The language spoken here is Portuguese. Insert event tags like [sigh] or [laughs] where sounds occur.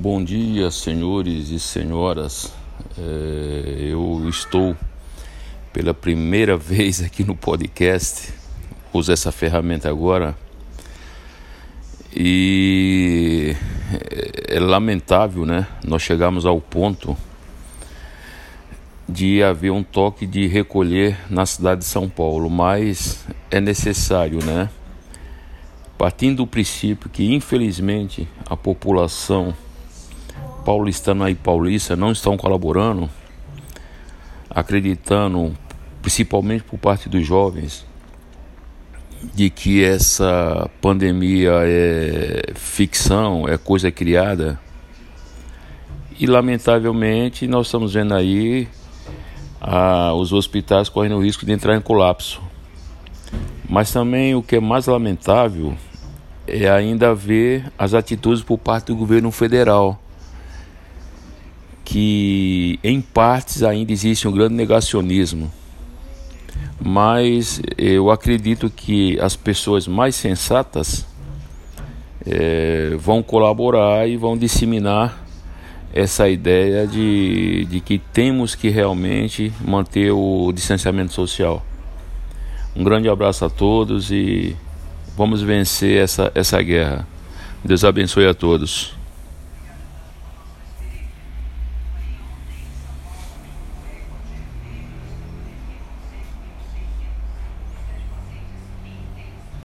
Bom dia, senhores e senhoras. É, eu estou pela primeira [laughs] vez aqui no podcast. Uso essa ferramenta agora. E é, é lamentável, né? Nós chegamos ao ponto de haver um toque de recolher na cidade de São Paulo, mas é necessário, né? Partindo do princípio que, infelizmente, a população paulistana e paulista não estão colaborando, acreditando, principalmente por parte dos jovens, de que essa pandemia é ficção, é coisa criada. E lamentavelmente nós estamos vendo aí ah, os hospitais correndo o risco de entrar em colapso. Mas também o que é mais lamentável é ainda ver as atitudes por parte do governo federal, que em partes ainda existe um grande negacionismo. Mas eu acredito que as pessoas mais sensatas é, vão colaborar e vão disseminar essa ideia de, de que temos que realmente manter o distanciamento social. Um grande abraço a todos e Vamos vencer essa, essa guerra. Deus abençoe a todos.